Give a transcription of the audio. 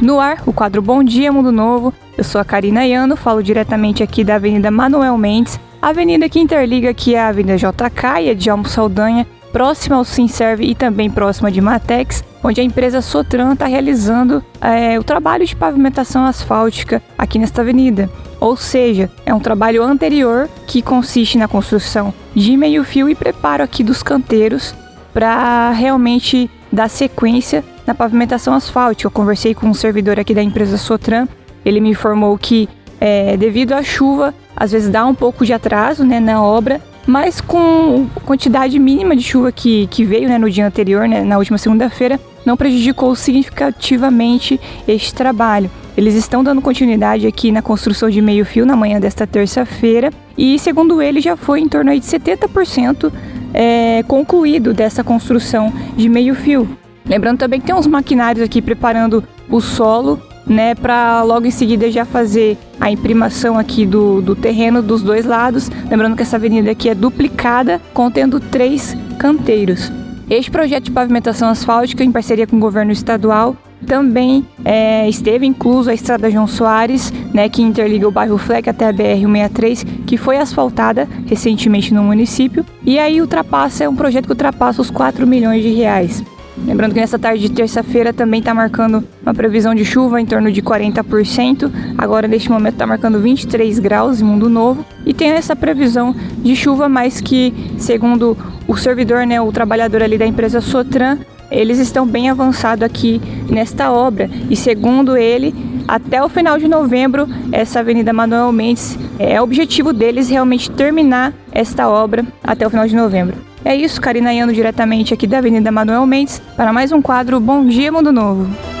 No ar, o quadro Bom Dia Mundo Novo. Eu sou a Karina Iano, falo diretamente aqui da Avenida Manuel Mendes, avenida que interliga aqui a Avenida JK e a de Almo Saldanha, próxima ao Sinserve e também próxima de Matex, onde a empresa Sotran está realizando é, o trabalho de pavimentação asfáltica aqui nesta avenida. Ou seja, é um trabalho anterior que consiste na construção de meio-fio e preparo aqui dos canteiros para realmente dar sequência na pavimentação asfáltica. Eu conversei com um servidor aqui da empresa Sotran, ele me informou que é, devido à chuva, às vezes dá um pouco de atraso né, na obra, mas com quantidade mínima de chuva que, que veio né, no dia anterior, né, na última segunda-feira, não prejudicou significativamente este trabalho. Eles estão dando continuidade aqui na construção de meio-fio na manhã desta terça-feira e, segundo ele, já foi em torno de 70% é, concluído dessa construção de meio-fio. Lembrando também que tem uns maquinários aqui preparando o solo, né, para logo em seguida já fazer a imprimação aqui do, do terreno dos dois lados. Lembrando que essa avenida aqui é duplicada, contendo três canteiros. Este projeto de pavimentação asfáltica, em parceria com o governo estadual, também é, esteve incluso a estrada João Soares, né, que interliga o bairro Fleck até a BR-163, que foi asfaltada recentemente no município. E aí ultrapassa, é um projeto que ultrapassa os 4 milhões de reais. Lembrando que nessa tarde de terça-feira também está marcando uma previsão de chuva em torno de 40%. Agora, neste momento, está marcando 23 graus em Mundo Novo. E tem essa previsão de chuva, mas que, segundo o servidor, né, o trabalhador ali da empresa Sotran, eles estão bem avançados aqui nesta obra. E segundo ele, até o final de novembro, essa Avenida Manuel Mendes é o objetivo deles realmente terminar esta obra até o final de novembro. É isso, Karina Iano diretamente aqui da Avenida Manuel Mendes para mais um quadro Bom Dia Mundo Novo.